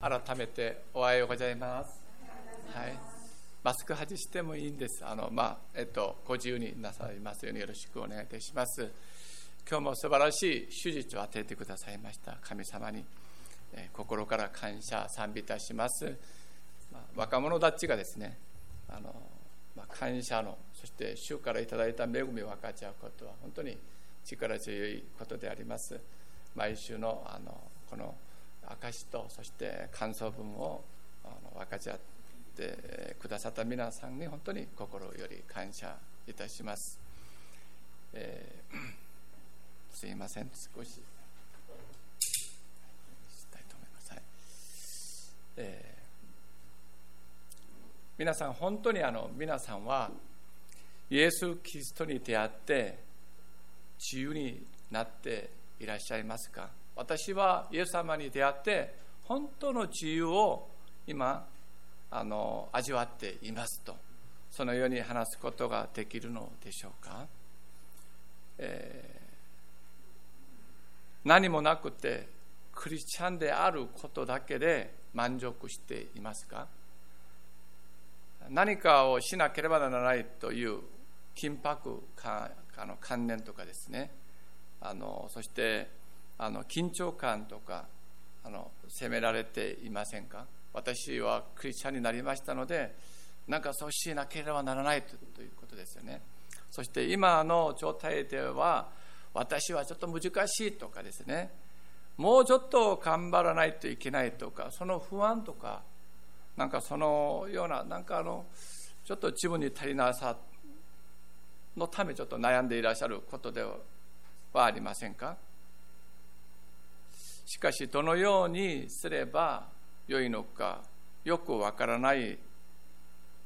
改めておはようございます。はい。マスク外してもいいんです。あの、まあ、えっと、ご自由になさいますようによろしくお願いいたします。今日も素晴らしい手術を与えてくださいました神様に、えー心から感謝、賛美いたします。まあ、若者たちがですね、あの、まあ、感謝の、そして主からいただいた恵みを分かち合うことは本当に力強いことであります。毎週のあのこの証とそして感想文をあの分かち合ってくださった皆さんに本当に心より感謝いたします。えー すいません、少ししたいと思います。はいえー皆さん、本当にあの皆さんはイエス・キリストに出会って自由になっていらっしゃいますか？私はイエス様に出会って本当の自由を今あの味わっていますとそのように話すことができるのでしょうか、えー何もなくてクリスチャンであることだけで満足していますか。何かをしなければならないという緊迫感あの観念とかですね。あのそしてあの緊張感とかあの責められていませんか？私はクリスチャンになりましたのでなんかそうしなければならないということですよね。そして今の状態では私はちょっと難しいとかですね。もうちょっと頑張らないといけないとかその不安とかなんかそのようななんかあのちょっと自分に足りなさのためちょっと悩んでいらっしゃることではありませんか？しかしどのようにすれば良いのかよくわからない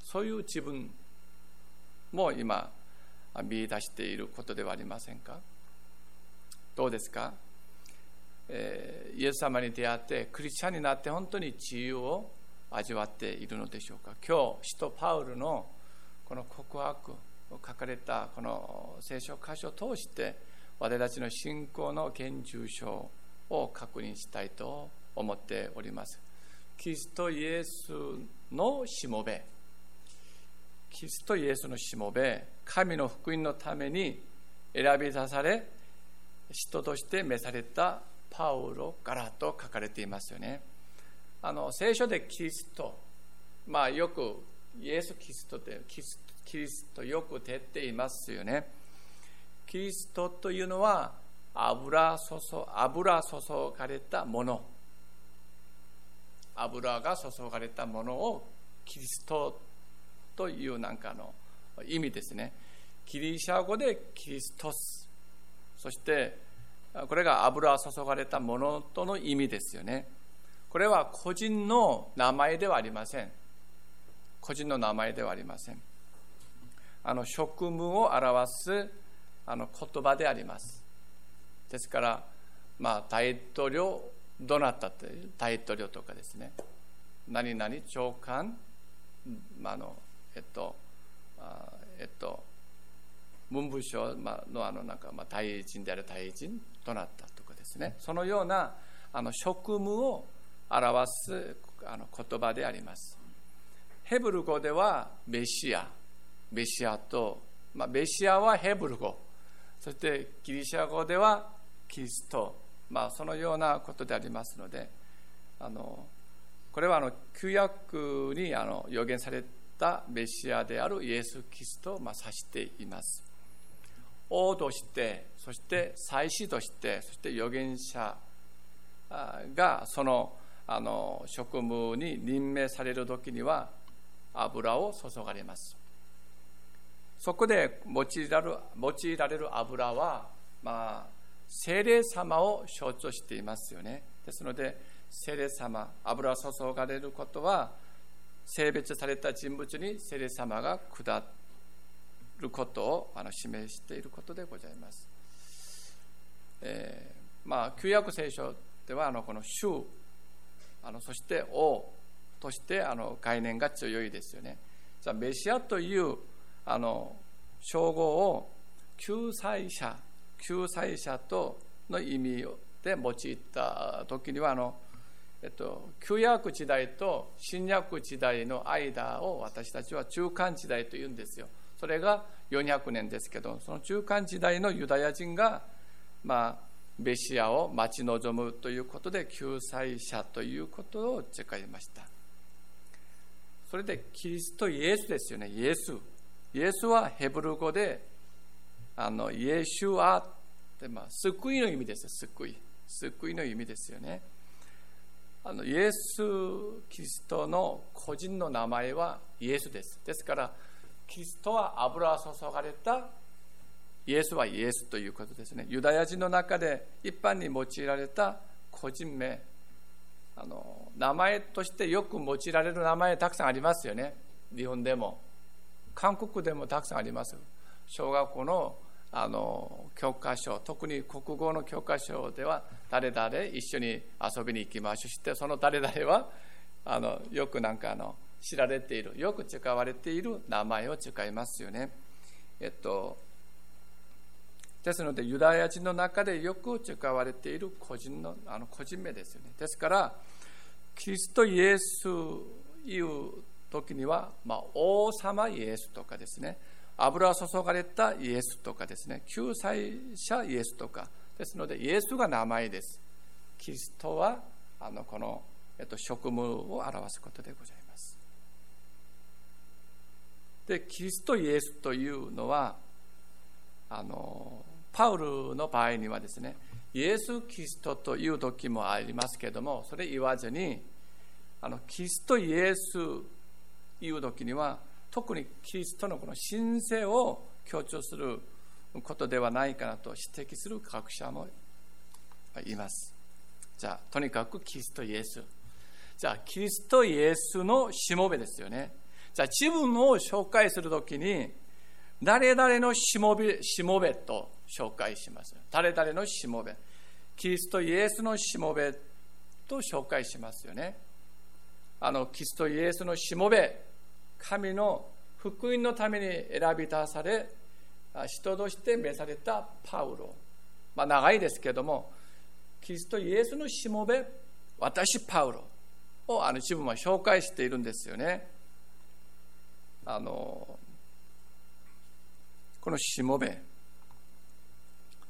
そういう自分も今見出していることではありませんか？どうですか、えーイエス様に出会ってクリスチャンになって本当に自由を味わっているのでしょうか？今日使徒パウルのこの告白を書かれたこの聖書箇所を通して私たちの信仰の現住所を確認したいと思っております。キリストイエスのしもべ。キリストイエスのしもべ神の福音のために選び出され人として召されたパウロからと書かれていますよね。あの聖書でキリストまあよくイエス・キリストでキリスキリストよく出ていますよね。キリストというのは油注油注がれたもの油が注がれたものをキリストというなんかの意味ですねギリシャ語でキリストスそしてこれが油注がれたものとの意味ですよねこれは個人の名前ではありません個人の名前ではありませんあの職務を表すあの言葉でありますですから、まあ、大統領どなたって大統領とかですね。何々長官、まあ、あのえっとあえっと文部省のあのなんかまあ大臣である大臣どなたとかですね。そのようなあの職務を表すあの言葉であります。ヘブル語ではメシア。メシアと、まあ、メシアはヘブル語。そしてギリシャ語ではキリスト、まあ、そのようなことでありますのであのこれはあの旧約にあの予言されたメシアであるイエス・キリストをまあ指しています。王としてそして祭司としてそして預言者がそのあの職務に任命される時には油を注がれます。そこで用いられる用いられる油は、まあ、精霊様を象徴していますよね。ですので精霊様油を注がれることは性別された人物に精霊様が下ることをあの示していることでございます、えー、まあ旧約聖書ではあのこの主あのそして王としてあの概念が強いですよね。じゃメシアというあの称号を救済者救済者との意味で用いた時にはあのえっと、旧約時代と新約時代の間を私たちは中間時代と言うんですよ。それが400年ですけど、その中間時代のユダヤ人が、まあ、メシアを待ち望むということで救済者ということを誓いました。それでキリストイエスですよね、イエス。イエスはヘブル語で、あのイエシュアって、まあ、救いの意味です、救い。救いの意味ですよね。あのイエス・キリストの個人の名前はイエスです。ですから、キリストは油注がれたイエスはイエスということですね。ユダヤ人の中で一般に用いられた個人名、あの名前としてよく用いられる名前たくさんありますよね。日本でも。韓国でもたくさんあります。小学校のあの教科書、特に国語の教科書では、誰々一緒に遊びに行きましょう。して、その誰々はあのよくなんかあの知られている、よく使われている名前を使いますよね。えっと、ですのでユダヤ人の中でよく使われている個人のあの個人名ですよね。ですからキリストイエス言う時には、まあ、王様イエスとかですね。油注がれたイエスとかですね救済者イエスとかですのでイエスが名前です。キリストはあのこの、えっと、職務を表すことでございます。でキリストイエスというのはあのパウルの場合にはですねイエス・キリストという時もありますけどもそれ言わずにあのキリストイエスいう時には特にキリストのこの神聖を強調することではないかなと指摘する学者もいますじゃあとにかくキリストイエスじゃあキリストイエスのしもべですよねじゃあ自分を紹介するときに誰々のしもべしもべと紹介します。誰々のしもべ。キリストイエスのしもべと紹介しますよね。あの、キリストイエスのしもべ、神の福音のために選び出され、人として召されたパウロ。まあ、長いですけども、キリストイエスのしもべ、私パウロをあの自分は紹介しているんですよね。あのこのしもべ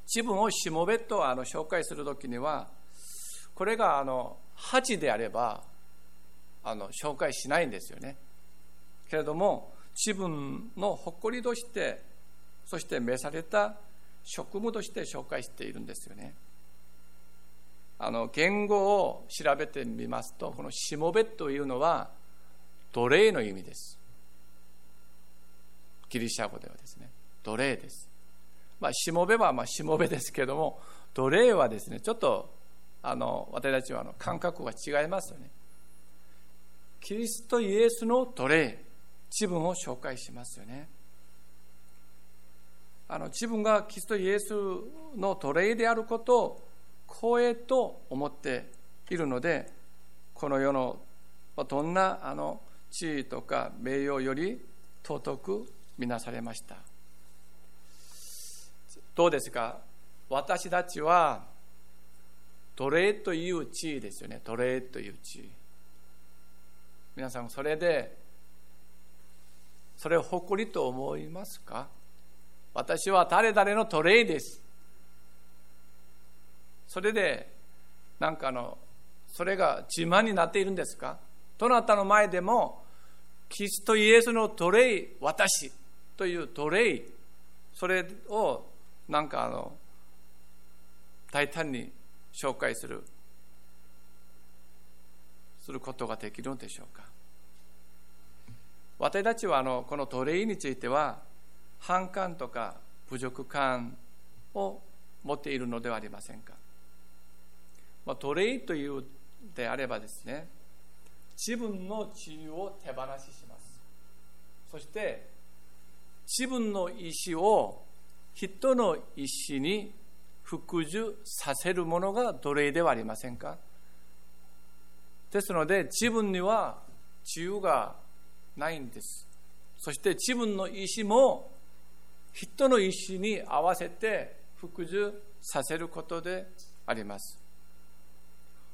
自分をしもべとあの紹介するときにはこれがあの恥であればあの紹介しないんですよねけれども自分の誇りとしてそして召された職務として紹介しているんですよねあの言語を調べてみますとこのしもべというのは奴隷の意味ですギリシャ語ではですね奴隷です。まあ、しもべはまあしもべですけれども、奴隷はですね、ちょっとあの私たちはあの感覚が違いますよね。キリストイエスの奴隷、自分を紹介しますよね。あの自分がキリストイエスの奴隷であることを光栄と思っているので、この世のどんなあの地位とか名誉より尊く見なされました。どうですか？私たちは奴隷という地位ですよね奴隷という地位皆さんそれでそれを誇りと思いますか？私は誰々の奴隷です。それでなんかのそれが自慢になっているんですか？どなたの前でもキリストイエスの奴隷私という奴隷それをなんかあの大胆に紹介するすることができるのでしょうか？私たちはあのこの奴隷については反感とか侮辱感を持っているのではありませんか、まあ、奴隷というであればですね自分の自由を手放しします。そして自分の意思を人の意思に服従させるものが奴隷ではありませんか。ですので自分には自由がないんです。そして自分の意思も人の意思に合わせて服従させることであります。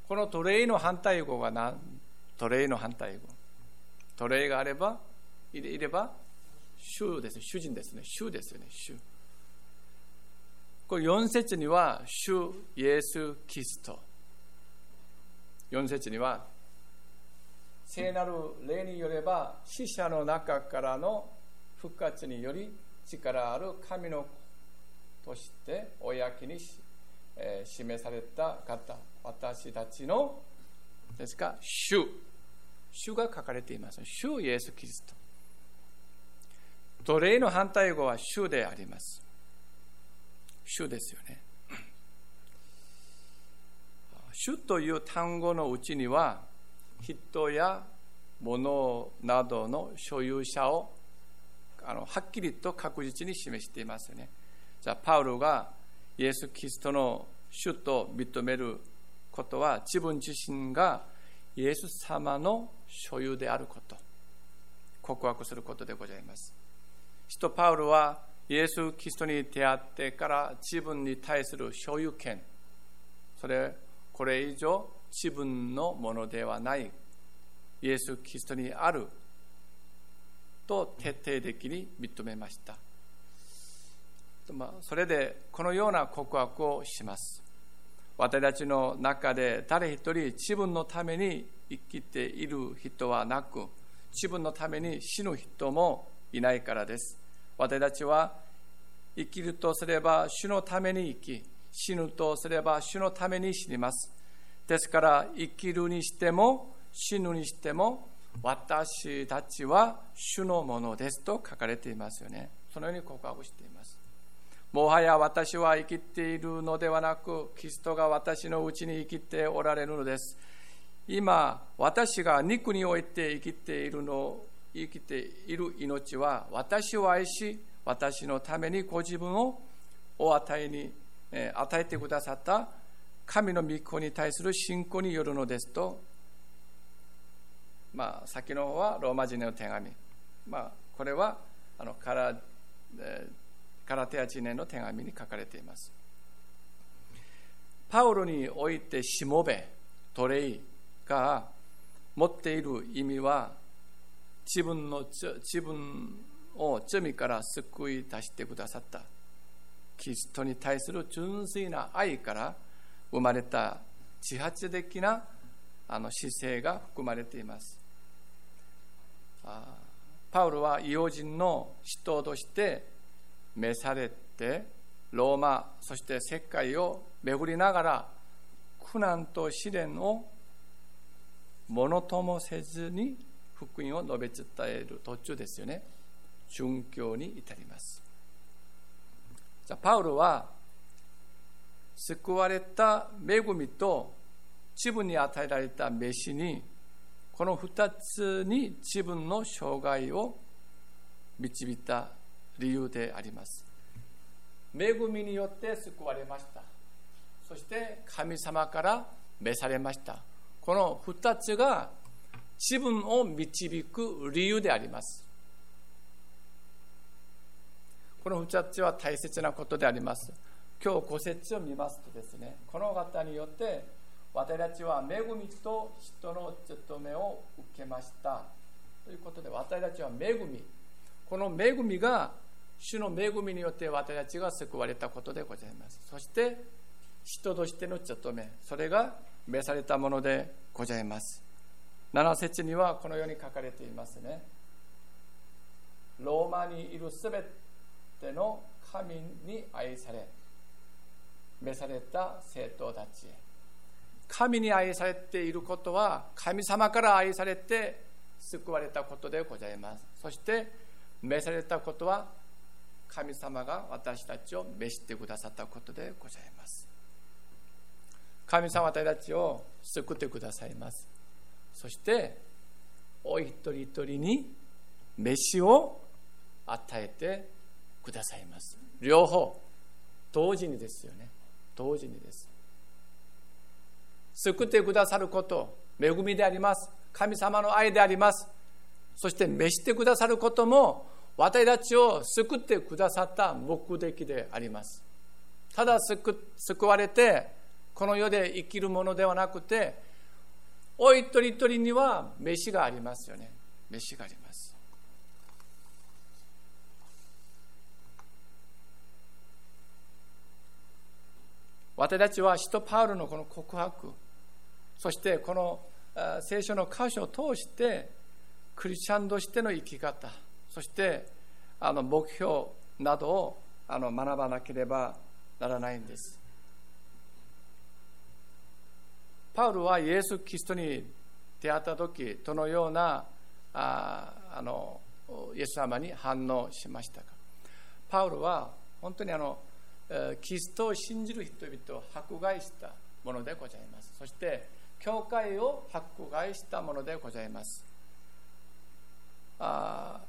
この奴隷の反対語が何？奴隷の反対語。奴隷があれば、いれば、主です。主人ですね。主ですよね。主。これ4節には、主イエス・キリスト。4節には、聖なる霊によれば、死者の中からの復活により力ある神のとして公に、えー、示された方、私たちのですか、主。主が書かれています。主イエス・キリスト。奴隷の反対語は主であります。主ですよね。主という単語のうちには、人や物などの所有者をあのはっきりと確実に示していますね。じゃあ、パウロがイエス・キリストの主と認めることは、自分自身がイエス様の所有であること、告白することでございます。使徒パウロはイエス・キリストに出会ってから自分に対する所有権、それ、これ以上自分のものではないイエス・キリストにあると徹底的に認めました。それでこのような告白をします。私たちの中で誰一人自分のために生きている人はなく、自分のために死ぬ人もいないからです。私たちは生きるとすれば主のために生き、死ぬとすれば主のために死にます。ですから生きるにしても死ぬにしても私たちは主のものですと書かれていますよね。そのように告白しています。もはや私は生きているのではなく、キリストが私のうちに生きておられるのです。今、私が肉において生きているの、生きている命は、私を愛し、私のためにご自分をお与えに、与えてくださった神の御子に対する信仰によるのですとまあ、先の方はローマ人の手紙、まあ、これはあのカラカラテア人の手紙に書かれています。パウロにおいてしもべ奴隷が持っている意味は自分の自分を罪から救い出してくださった。キリストに対する純粋な愛から生まれた自発的なあの姿勢が含まれています。パウロは異様人の使徒として召されてローマそして世界を巡りながら苦難と試練をものともせずに福音を述べ伝える途中ですよね。殉教に至ります。じゃパウロは救われた恵みと自分に与えられた召しにこの2つに自分の生涯を導いた理由であります。恵みによって救われました。そして神様から召されました。この2つが自分を導く理由であります。この2つは大切なことであります。今日5節を見ますとですね、この方によって私たちは恵みと人の務めを受けました。ということで私たちは恵み。この恵みが主の恵みによって私たちが救われたことでございます。そして人としての務めそれが召されたものでございます。7節にはこのように書かれていますね。ローマにいるすべての神に愛され召された生徒たちへ。神に愛されていることは神様から愛されて救われたことでございます。そして召されたことは神様が私たちを召してくださったことでございます。神様私たちを救ってくださいます。そしてお一人一人に飯を与えてくださいます。両方同時にですよね。同時にです救ってくださること、恵みであります。神様の愛であります。そして召してくださることも、私たちを救ってくださった目的であります。ただ救われて、この世で生きるものではなくてお一人一人には飯がありますよね飯があります私たちは使徒パウロのこの告白そしてこの聖書の箇所を通してクリスチャンとしての生き方そしてあの目標などをあの学ばなければならないんです。パウルはイエス・キリストに出会った時どのようなああのイエス様に反応しましたか。パウルは本当にあのキリストを信じる人々を迫害したものでございます。そして教会を迫害したものでございます。あ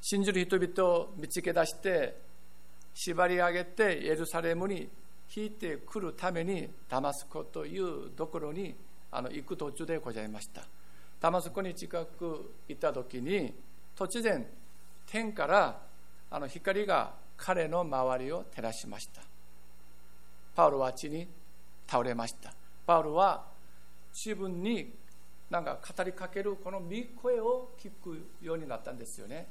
信じる人々を見つけ出して縛り上げてエルサレムに引いてくるためにダマスコというところにあの行く途中でございました。ダマスコに近く行った時に突然天からあの光が彼の周りを照らしました。パウロは地に倒れました。パウロは自分になんか語りかけるこの御声を聞くようになったんですよね、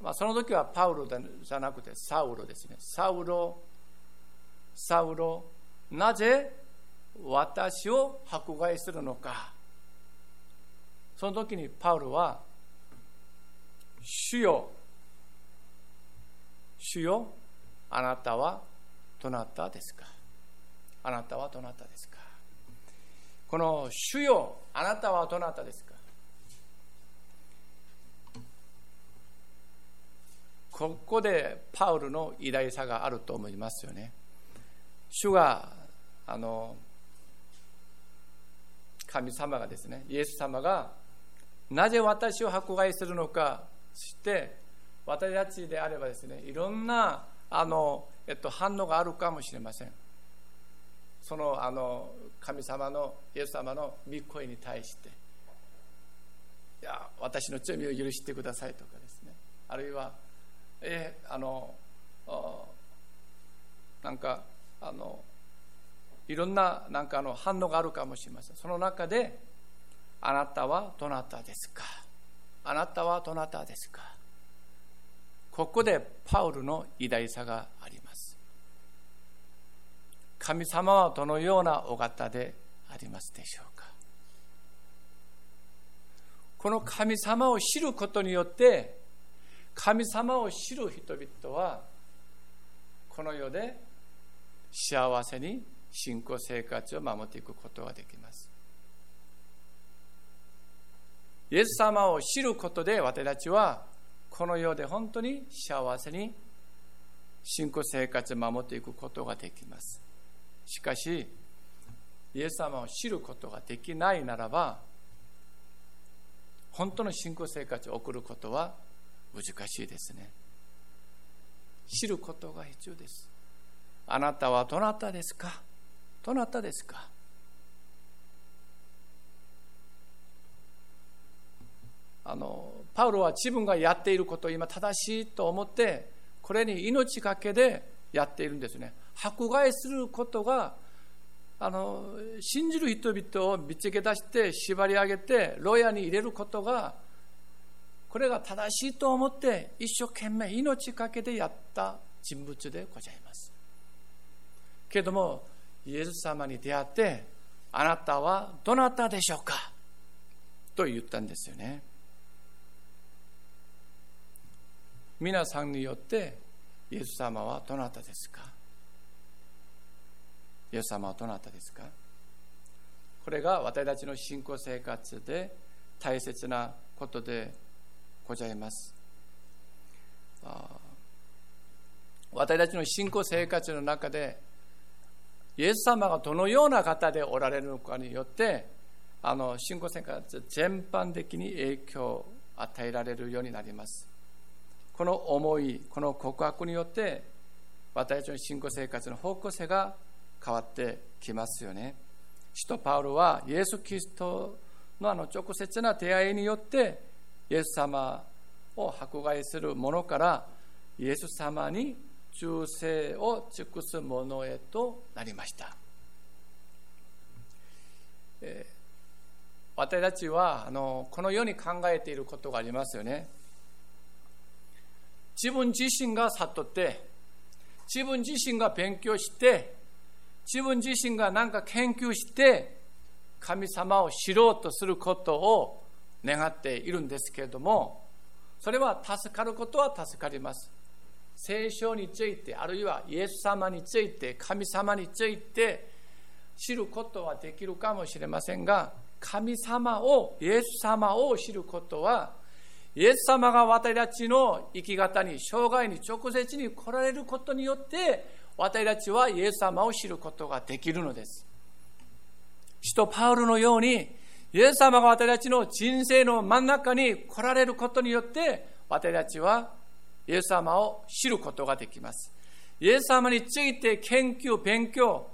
まあ、その時はパウロじゃなくてサウロですね。サウロサウロなぜ私を迫害するのか。その時にパウロは主よ主よあなたはどなたですか？あなたはどなたですか？この主よあなたはどなたですか？ここでパウルの偉大さがあると思いますよね。主があの神様がですねイエス様がなぜ私を迫害するのかして私たちであればですねいろんなあの、えっと、反応があるかもしれません。そのあの神様のイエス様の御声に対して。いや私の罪を許してくださいとかですね。あるいはえあのなんかあのいろんななんかあの反応があるかもしれません。その中であなたはどなたですか？あなたはどなたですか？ここでパウルの偉大さがあります。神様はどのようなお方でありますでしょうか。この神様を知ることによって神様を知る人々はこの世で幸せに信仰生活を守っていくことができます。イエス様を知ることで私たちはこの世で本当に幸せに信仰生活を守っていくことができます。しかしイエス様を知ることができないならば本当の信仰生活を送ることは難しいですね。知ることが必要です。あなたはどなたですか？どなたですか？あのパウロは自分がやっていることを今正しいと思ってこれに命がけでやっているんですね。迫害することがあの信じる人々を見つけ出して縛り上げて牢屋に入れることがこれが正しいと思って一生懸命命かけてやった人物でございます。けれどもイエス様に出会ってあなたはどなたでしょうか？と言ったんですよね。皆さんによってイエス様はどなたですか？イエス様はどなたですか？これが私たちの信仰生活で大切なことでございます。私たちの信仰生活の中でイエス様がどのような方でおられるのかによってあの信仰生活全般的に影響を与えられるようになります。この思いこの告白によって私たちの信仰生活の方向性が変わってきますよね使徒パウロはイエス・キリストのあの直接な出会いによってイエス様を迫害する者からイエス様に忠誠を尽くす者へとなりましたえー、私たちはあのこのように考えていることがありますよね。自分自身が悟って自分自身が勉強して自分自身が何か研究して神様を知ろうとすることを願っているんですけれどもそれは助かることは助かります。聖書についてあるいはイエス様について神様について知ることはできるかもしれませんが神様をイエス様を知ることはイエス様が私たちの生き方に生涯に直接に来られることによって私たちはイエス様を知ることができるのです。使徒パウルのようにイエス様が私たちの人生の真ん中に来られることによって私たちはイエス様を知ることができます。イエス様について研究勉強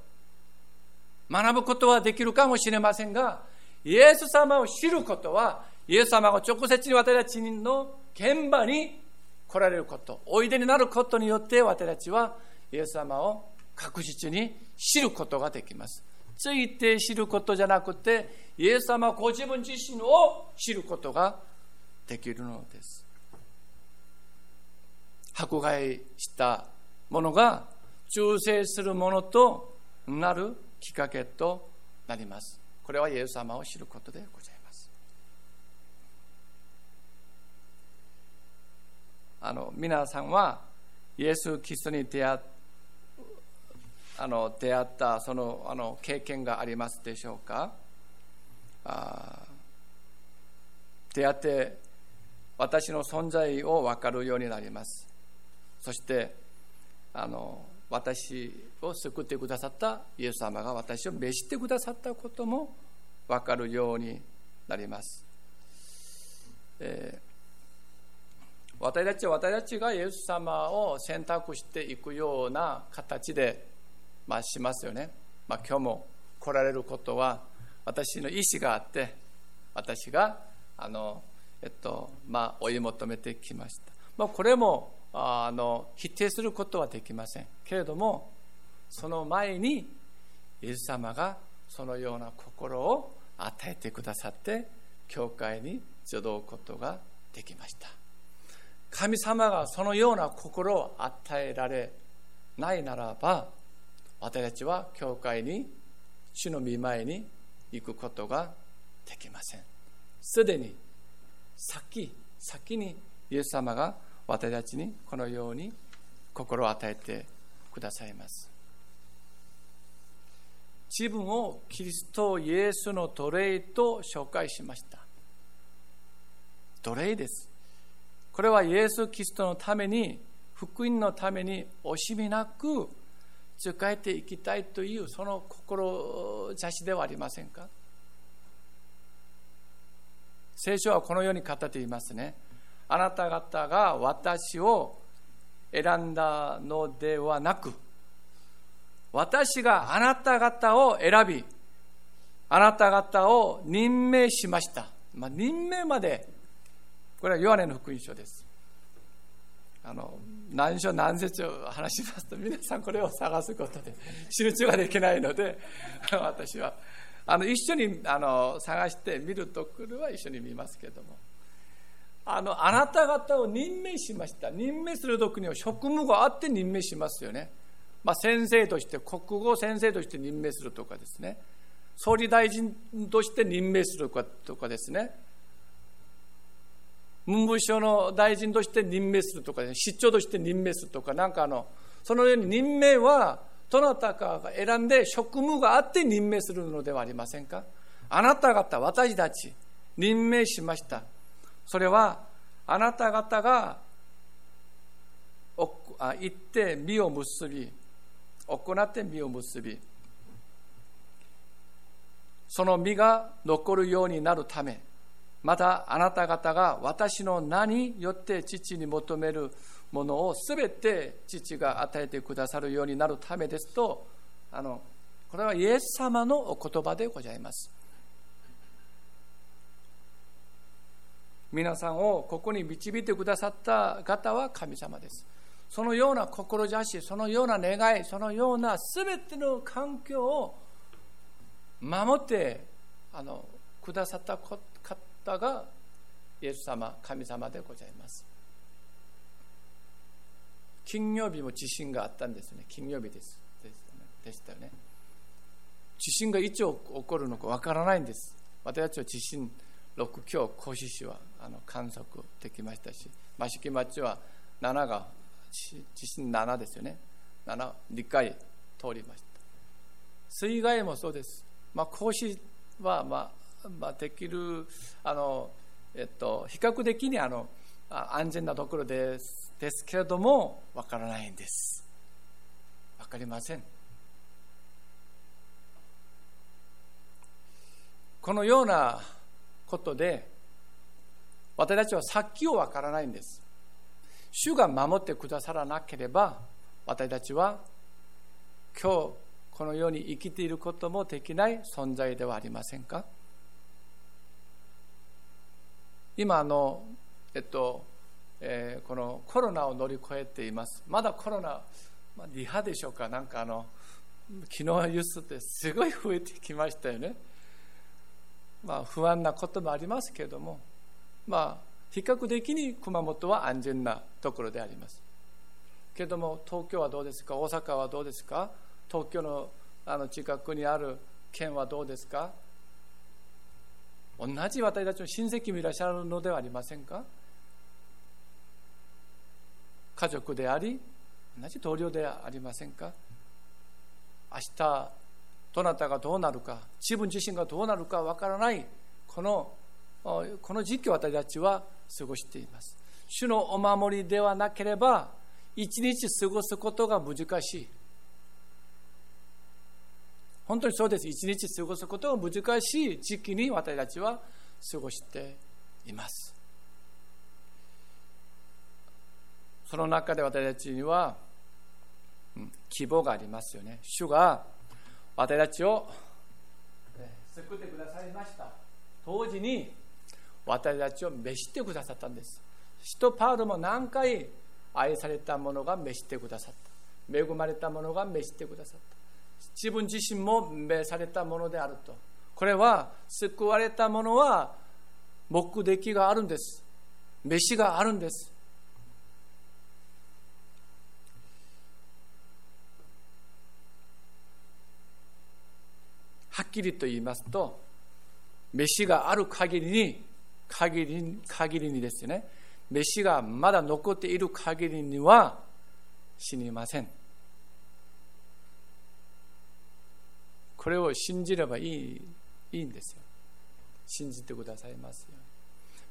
学ぶことはできるかもしれませんがイエス様を知ることはイエス様が直接に私たちの現場に来られることおいでになることによって私たちはイエス様を確実に知ることができます。ついて知ることじゃなくてイエス様ご自分自身を知ることができるのです。迫害したものが忠誠するものとなるきっかけとなります。これはイエス様を知ることでございます。あの皆さんはイエス・キリストに出会あの出会ったそのあの経験がありますでしょうか？あ出会って私の存在を分かるようになります。そしてあの私を救ってくださったイエス様が私を召してくださったことも分かるようになります、えー、私たち私たちがイエス様を選択していくような形で、まあ、しますよね、まあ、今日も来られることは私の意思があって私があの、えっとまあ、追い求めてきました、まあ、これもあの否定することはできません。けれどもその前にイエス様がそのような心を与えてくださって教会に集うことができました。神様がそのような心を与えられないならば私たちは教会に主の御前に行くことができません。すでに先先にイエス様が私たちにこのように心を与えてくださいます。自分をキリストイエスの奴隷と紹介しました。奴隷です。これはイエス・キリストのために福音のために惜しみなく使えていきたいというその志ではありませんか？聖書はこのように語っていますね。あなた方が私を選んだのではなく私があなた方を選びあなた方を任命しました、まあ、任命までこれはヨハネの福音書です。あの何章何節を話しますと皆さんこれを探すことで集中ができないので 私は。あの一緒にあの探して見るところは一緒に見ますけども。あのあなた方を任命しました。任命する時には職務があって任命しますよね、まあ、先生として国語先生として任命するとかですね。総理大臣として任命するとかですね。文部省の大臣として任命するとか、ね、市長として任命するとかなんかあのそのように任命はどなたかが選んで職務があって任命するのではありませんか？あなた方私たち任命しました。それはあなた方が行って実を結び行って実を結びその実が残るようになるためまたあなた方が私の名によって父に求めるものをすべて父が与えてくださるようになるためですとあのこれはイエス様のお言葉でございます。皆さんをここに導いてくださった方は神様です。そのような志そのような願いそのような全ての環境を守ってあのくださったこと方がイエス様神様でございます。金曜日も地震があったんですね。金曜日です。でしたよね。地震がいつ起こるのかわからないんです。私たちは地震6強甲子市はあの観測できましたし益城町は7が地震7ですよね。7理解通りました。水害もそうです、まあ、甲子は、まあまあ、できるあの、えっと、比較的にあの安全なところですですけれどもわからないんです。わかりません。このようなことで私たちは先をわからないんです。主が守ってくださらなければ私たちは今日このように生きていることもできない存在ではありませんか？今の、えっとえー、このコロナを乗り越えています。まだコロナ、まあ、リハでしょうか。なんかあの昨日ニュースってすごい増えてきましたよね。まあ不安なこともありますけれども。まあ比較的に熊本は安全なところであります。けれども東京はどうですか？大阪はどうですか？東京のあの近くにある県はどうですか？同じ私たちの親戚もいらっしゃるのではありませんか？家族であり同じ同僚ではありませんか？明日どなたがどうなるか自分自身がどうなるかわからないこのこの時期を私たちは過ごしています。主のお守りではなければ一日過ごすことが難しい。本当にそうです。一日過ごすことが難しい時期に私たちは過ごしています。その中で私たちには、うん、希望がありますよね。主が私たちを救ってくださいました。当時に私たちを召してくださったんです。使徒パウロも何回愛された者が召してくださった。恵まれた者が召してくださった。自分自身も召されたものであると。これは救われた者は目的があるんです。召しがあるんです。はっきりと言いますと召しがある限りに限り限りにですね。召しがまだ残っている限りには死にません。これを信じればいいいいんですよ。信じてくださいますよ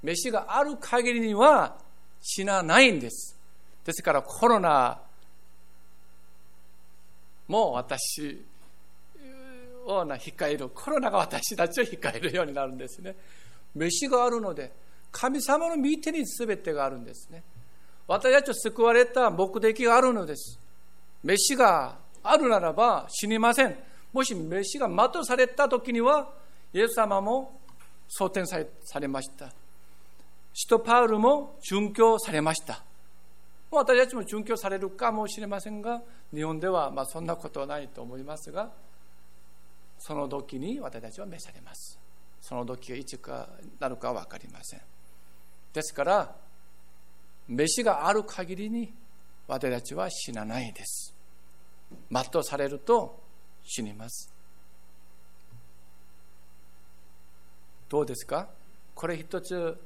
召しがある限りには死なないんです。ですからコロナも私を控える。コロナが私たちを控えるようになるんですね。飯があるので神様の見てに全てがあるんですね。私たちを救われた目的があるのです。飯があるならば死にません。もし飯が的された時にはイエス様も蒼天されました。使徒パウルも殉教されました。私たちも殉教されるかもしれませんが日本ではまあそんなことはないと思いますがその時に私たちは召されます。その時がいつかなるかは分かりません。ですから飯がある限りに私たちは死なないです。全うされると死にます。どうですか？これ一つ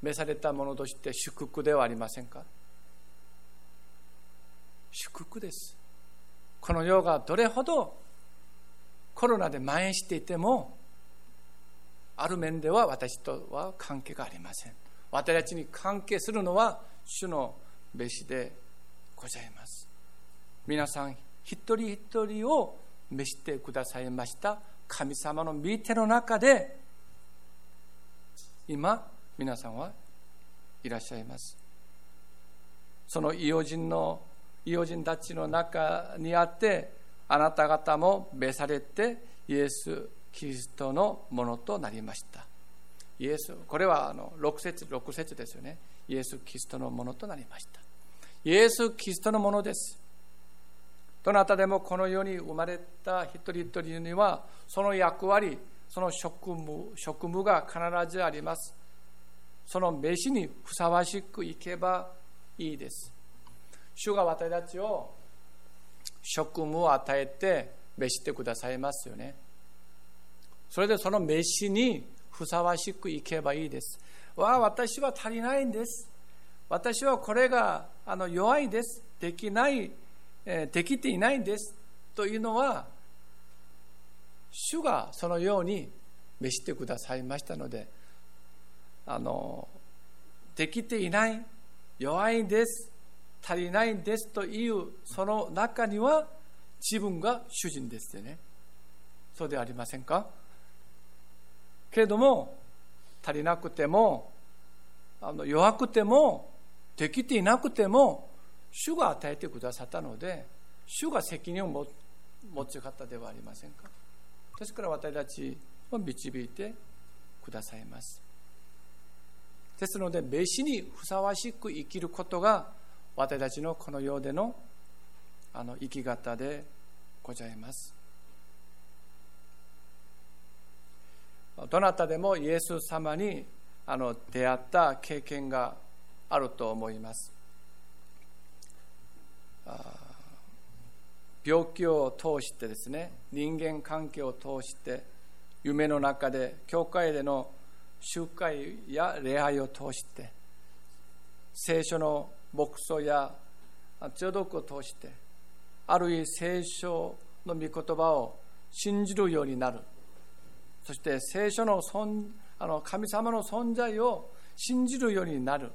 召されたものとして祝福ではありませんか？祝福です。この世がどれほどコロナで蔓延していてもある面では私とは関係がありません。私たちに関係するのは主のべしでございます。皆さん一人一人を召してくださいました。神様の御手の中で今皆さんはいらっしゃいます。その異邦人の異邦人たちの中にあってあなた方も召されてイエス・キリストのものとなりました。イエスこれはあの6節6節ですよね。イエス・キリストのものとなりました。イエス・キリストのものです。どなたでもこの世に生まれた一人一人にはその役割その職務職務が必ずあります。その飯にふさわしくいけばいいです。主が私たちを職務を与えて召してくださいますよね。それでその飯にふさわしくいけばいいです。わあ私は足りないんです。私はこれがあの弱いです。できない、え、できていないんですというのは主がそのように召してくださいましたのであのできていない弱いんです足りないんですというその中には自分が主人ですよね。そうではありませんか？けれども足りなくてもあの弱くてもできていなくても主が与えてくださったので主が責任を持つ方ではありませんか？ですから私たちを導いてくださいます。ですので弟子にふさわしく生きることが私たちのこの世でのあの生き方でございます。どなたでもイエス様にあの出会った経験があると思います。病気を通してですね人間関係を通して夢の中で教会での集会や礼拝を通して聖書の牧師や浄土を通してあるいは聖書の御言葉を信じるようになる。そして聖書のあの神様の存在を信じるようになる。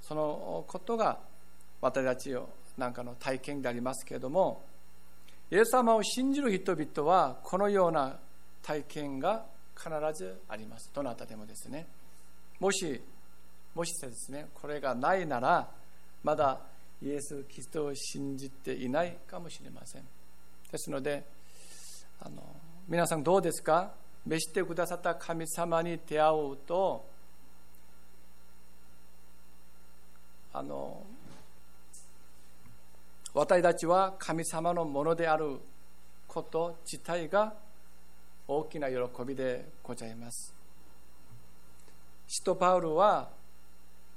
そのことが私たちをなんかの体験でありますけれどもイエス様を信じる人々はこのような体験が必ずあります。どなたでもですね。もしもしですねこれがないならまだイエス・キリストを信じていないかもしれません。ですのであの皆さんどうですか？召してくださった神様に出会うとあの私たちは神様のものであること自体が大きな喜びでございます。使徒パウルは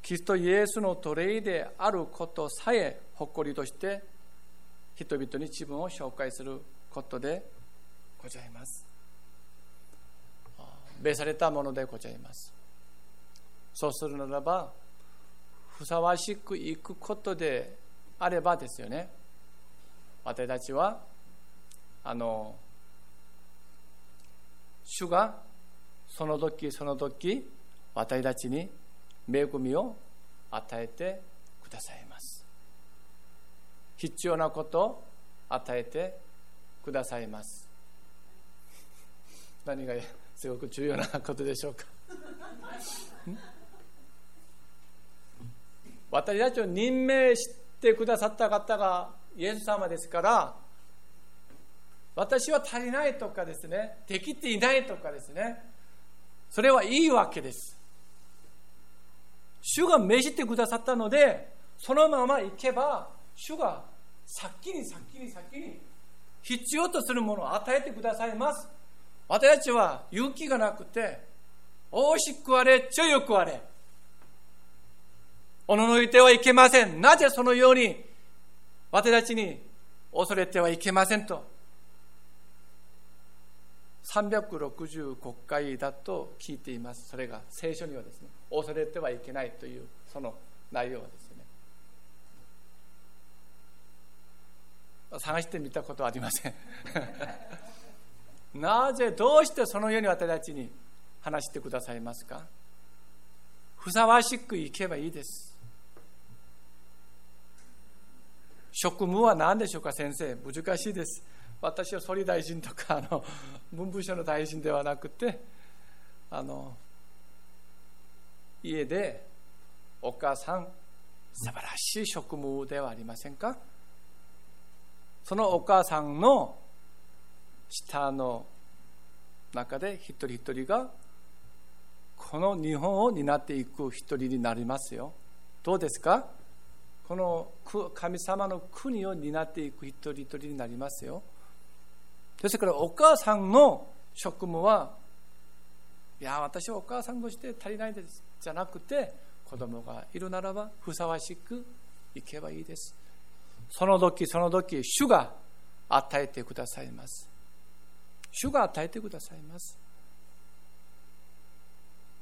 キリストイエスの奴隷であることさえ誇りとして人々に自分を紹介することでございます。召されたものでございます。そうするならばふさわしくいくことであればですよね。私たちはあの主がその時その時私たちに恵みを与えてくださいます。必要なことを与えてくださいます。何がすごく重要なことでしょうか。私たちを任命しててくださった方がイエス様ですから私は足りないとかですねできていないとかですねそれはいいわけです。主が命じてくださったのでそのまま行けば主が先に先に先に必要とするものを与えてくださいます。私たちは勇気がなくて大しくあれ強くあれおののいてはいけません。なぜそのように私たちに恐れてはいけませんと。365回だと聞いています。それが聖書にはですね、恐れてはいけないというその内容はですね。探してみたことはありません。なぜ、どうしてそのように私たちに話してくださいますか？ふさわしくいけばいいです。職務は何でしょうか先生？難しいです。私は総理大臣とかあの文部省の大臣ではなくてあの家でお母さん素晴らしい職務ではありませんか？そのお母さんの下の中で一人一人がこの日本を担っていく一人になりますよ。どうですか？この神様の国を担っていく一人一人になりますよ。ですからお母さんの職務はいや私はお母さんとして足りないです。じゃなくて子供がいるならばふさわしく行けばいいです。その時その時主が与えてくださいます。主が与えてくださいます。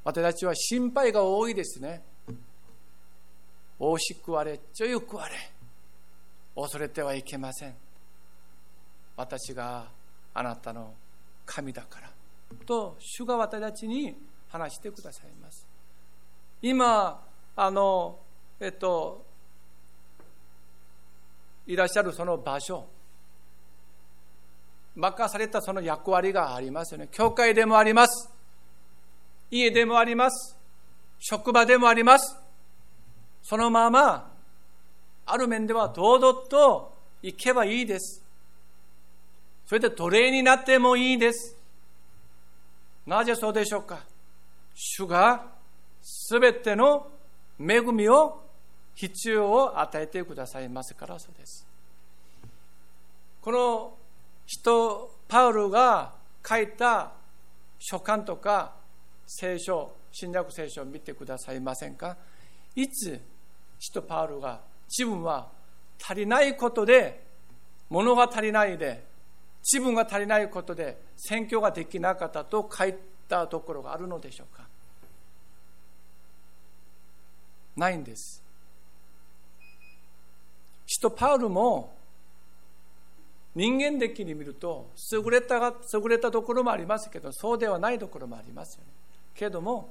私たちは心配が多いですね。大しくわれちょゆくわれ恐れてはいけません。私があなたの神だからと主が私たちに話してくださいます。今あのえっといらっしゃるその場所任されたその役割がありますよね。教会でもあります。家でもあります。職場でもあります。そのままある面では堂々と行けばいいです。それで奴隷になってもいいです。なぜそうでしょうか？主がすべての恵みを必要を与えてくださいますからそうです。この人パウルが書いた書簡とか聖書新約聖書を見てくださいませんか？いつ使徒パウルが自分は足りないことで物が足りないで自分が足りないことで宣教ができなかったと書いたところがあるのでしょうか。ないんです。使徒パウルも人間的に見ると優れたが優れたところもありますけどそうではないところもありますよね。けども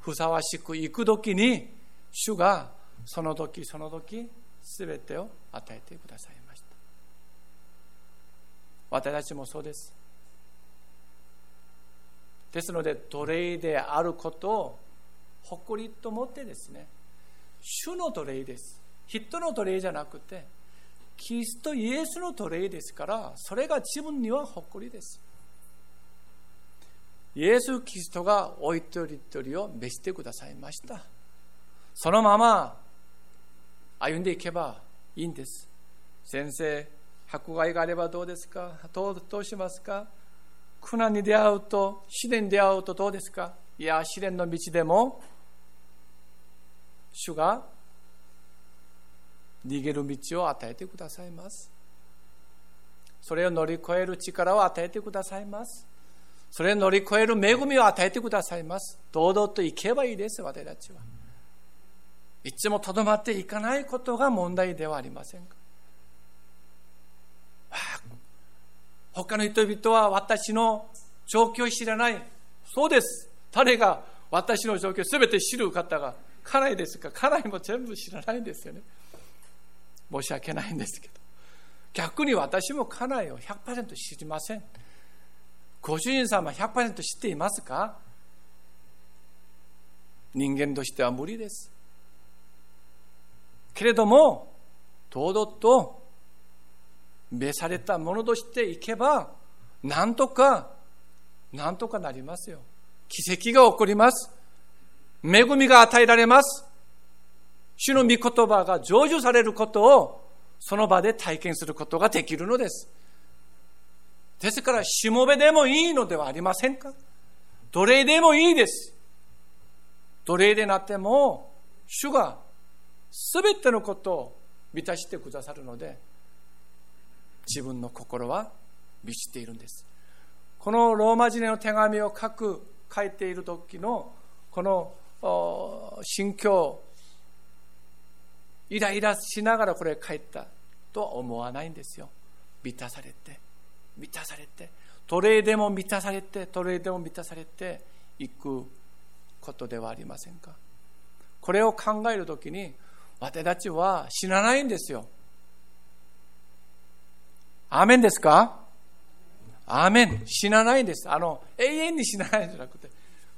ふさわしく行く時に主がその時その時全てを与えてくださいました。私たちもそうです。ですので奴隷であることを誇りと思ってですね主の奴隷です。人の奴隷じゃなくてキリストイエスの奴隷ですからそれが自分には誇りです。イエス・キリストがお一人一人を召してくださいました。そのまま歩んでいけばいいんです。先生迫害があればどうですか？どうどうしますか？苦難に出会うと試練に出会うとどうですか？いや試練の道でも主が逃げる道を与えてくださいます。それを乗り越える力を与えてくださいます。それを乗り越える恵みを与えてくださいます。堂々と行けばいいです私たちは。いつもとどまっていかないことが問題ではありませんか？他の人々は私の状況を知らない。そうです。誰が私の状況を全て知る方が家内ですか？家内も全部知らないんですよね。申し訳ないんですけど。逆に私も家内を100%知りません。ご主人様100%知っていますか？人間としては無理です。けれども堂々と召されたものとしていけばなんとかなんとかなりますよ奇跡が起こります恵みが与えられます主の御言葉が成就されることをその場で体験することができるのです。ですから、しもべでもいいのではありませんか？奴隷でもいいです。奴隷でなっても、主がすべてのことを満たしてくださるので、自分の心は満ちているんです。このローマ字の手紙を書く、書いている時の、この心境、イライラしながらこれ帰ったとは思わないんですよ。満たされて、満たされて、奴隷でも満たされて、奴隷でも満たされていくことではありませんか。これを考えるときに、私たちは死なないんですよ。アーメンですか？アーメン。死なないんです。あの、永遠に死なないんじゃなくて、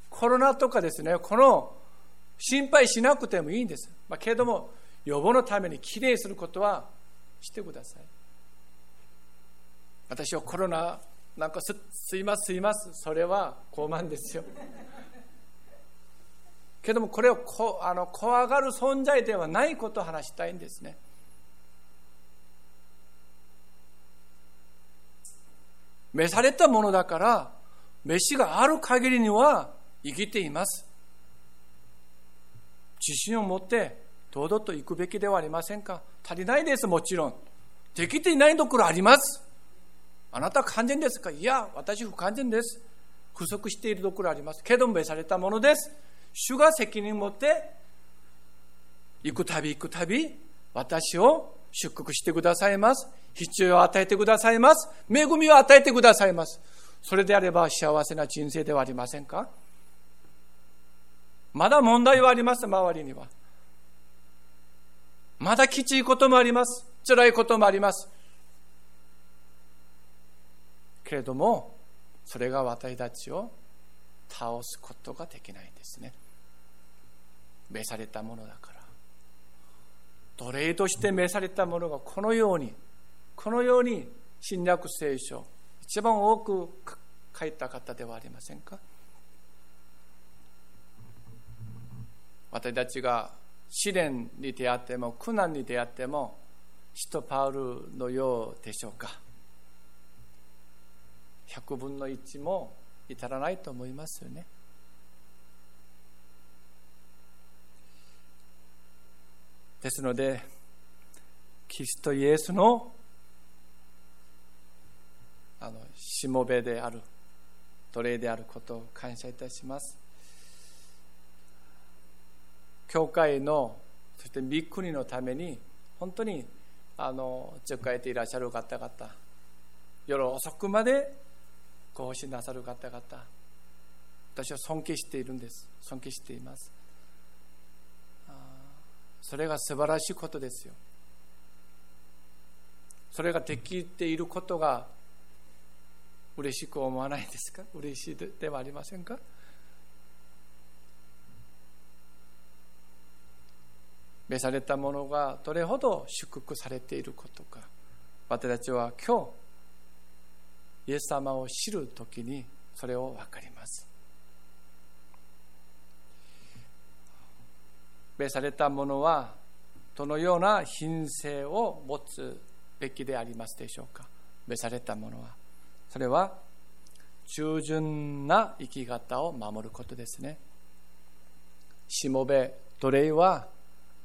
コロナとかですね、この心配しなくてもいいんです。まあ、けれども、予防のためにきれいすることはしてください私はコロナなんかすすいますすいますそれは傲慢ですよけどもこれをこあの怖がる存在ではないことを話したいんですね召されたものだから飯がある限りには生きています。自信を持って堂々と行くべきではありませんか足りないです、もちろん。できていないところあります。あなた完全ですかいや、私不完全です。不足しているところあります。けど召されたものです。主が責任を持って行くたび行くたび私を祝福してくださいます。必要を与えてくださいます。恵みを与えてくださいます。それであれば幸せな人生ではありませんか？まだ問題はあります、周りには。まだきついこともあります。辛いこともあります。けれども、それが私たちを倒すことができないんですね。召されたものだから。奴隷として召されたものがこのように、このように侵略聖書、一番多く書いた方ではありませんか？私たちが試練に出会っても苦難に出会っても使徒パウルのようでしょうか？100分の1も至らないと思いますよね。ですのでキリストイエスのあのしもべである奴隷であることを感謝いたします。教会のそして三国のために本当にあの使えていらっしゃる方々夜遅くまでご奉仕なさる方々。私は尊敬しているんです。尊敬しています。それが素晴らしいことですよ。それができていることが嬉しく思わないですか？嬉しいではありませんか？召されたものがどれほど祝福されていることか。私たちは今日イエス様を知るときにそれを分かります。召されたものはどのような品性を持つべきでありますでしょうか？召されたものは。それは従順な生き方を守ることですね。しもべ奴隷は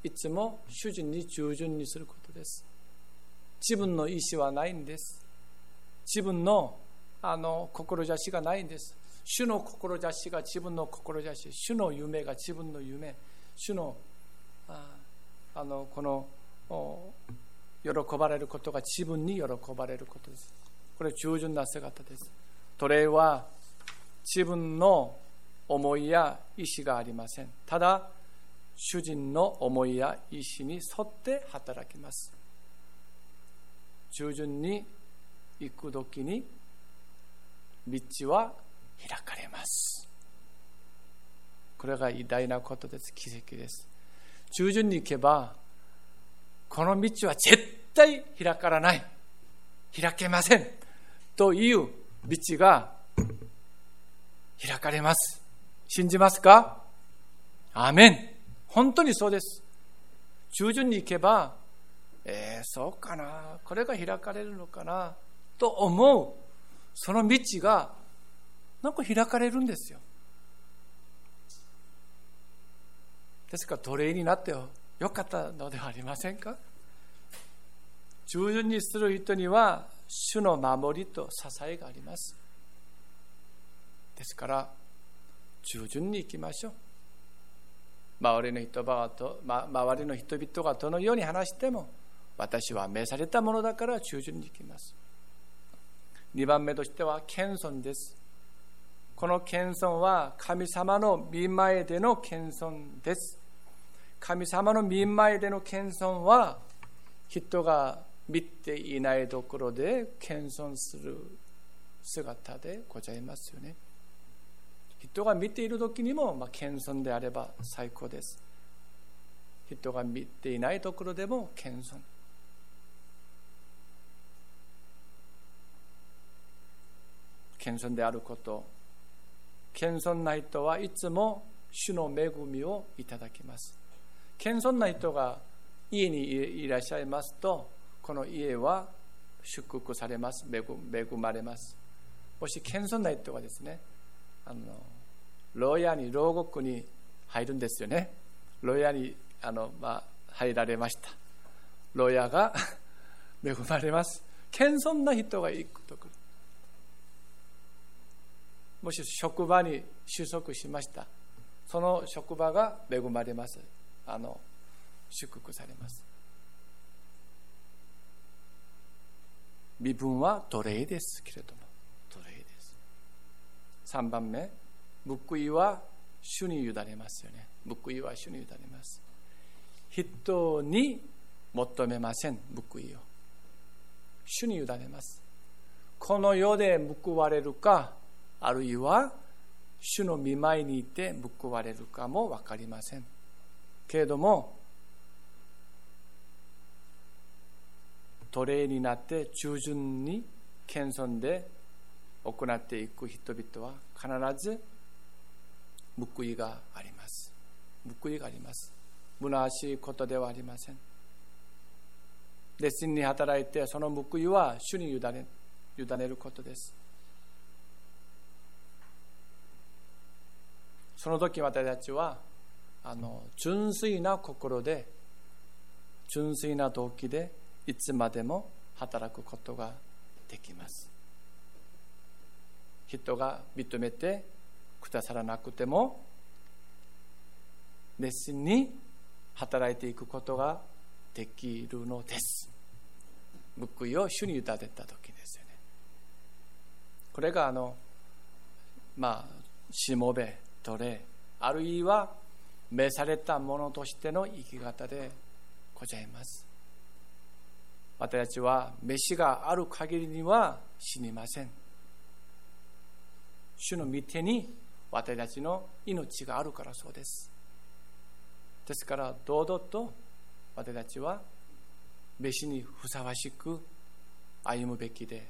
いつも主人に従順にすることです。自分の意思はないんです。自分のあの志がないんです。主の志が自分の志。主の夢が自分の夢。主のああのこの喜ばれることが自分に喜ばれることです。これ従順な姿です。奴隷は自分の思いや意志がありません。ただ主人の思いや意志に沿って働きます。従順に行く時に道は開かれます。これが偉大なことです。奇跡です。従順に行けばこの道は絶対開からない。開けません。という道が開かれます。信じますか？アメン。本当にそうです。従順に行けば、えー、そうかな、これが開かれるのかな、と思う、その道が、なんか開かれるんですよ。ですから奴隷になってよ。かったのではありませんか？従順にする人には主の守りと支えがあります。ですから従順に行きましょう。周りの人々と、ま、周りの人々がどのように話しても私は召されたものだから従順に行きます。2番目としては謙遜です。この謙遜は神様の見前での謙遜です。神様の見前での謙遜は人が見ていないところで謙遜する姿でございますよね。人が見ている時にも、ま、謙遜であれば最高です。人が見ていないところでも謙遜。謙遜であること謙遜な人はいつも主の恵みをいただきます。謙遜な人が家にいらっしゃいますとこの家は祝福されます。恵まれます。もし謙遜な人はですねあの牢屋に牢獄に入るんですよね。牢屋にあの、まあ、入られました。牢屋が 恵まれます。謙遜な人が行くとくるもし職場に就職しました。その職場が恵まれます。あの祝福されます。身分は奴隷ですけれども。奴隷です。3番目。報いは主に委ねますよね。報いは主に委ねます。人に求めません。報いを。主に委ねます。この世で報われるかあるいは主の見舞いにいて報われるかも分かりません。けれども奴隷になって従順に謙遜で行っていく人々は必ず報いがあります。報いがあります。虚しいことではありません。熱心に働いてその報いは主に委ね委ねることです。その時私たちはあの純粋な心で純粋な動機でいつまでも働くことができます。人が認めてくださらなくても熱心に働いていくことができるのです。報いを主に委ねた時ですよね。これがあのまあしもべ奴隷あるいは召されたものとしての生き方でございます。私たちは飯がある限りには死にません。主の御手に私たちの命があるからそうです。ですから堂々と私たちは弟子にふさわしく歩むべきで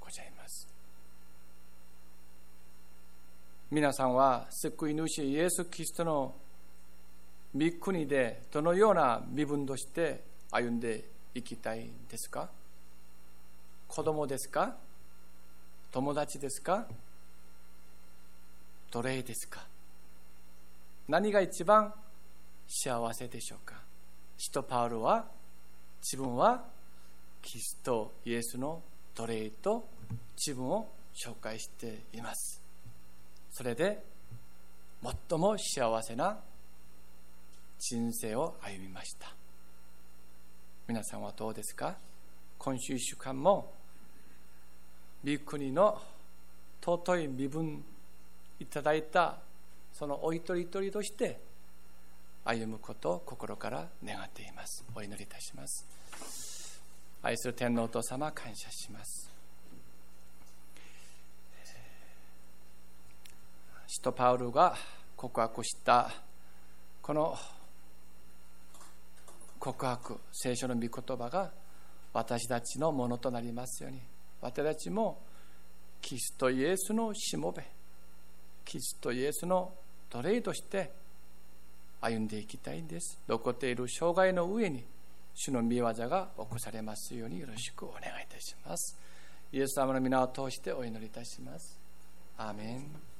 ございます皆さんは救い主イエス・キリストの御国でどのような身分として歩んでいきたいですか？子供ですか？友達ですか？奴隷ですか？何が一番幸せでしょうか？使徒パウロは自分はキリストイエスの奴隷と自分を紹介しています。それで最も幸せな人生を歩みました。皆さんはどうですか？今週1週間も御国の尊い身分いただいたそのお一人一人として歩むことを心から願っています。お祈りいたします。愛する天皇お父様感謝します。使徒パウルが告白したこの告白聖書の御言葉が私たちのものとなりますように。私たちもキリストイエスのしもべキリストイエスの奴隷として歩んでいきたいんです。残っている障害の上に主の御業が起こされますようによろしくお願いいたします。イエス様の皆を通してお祈りいたします。アーメン。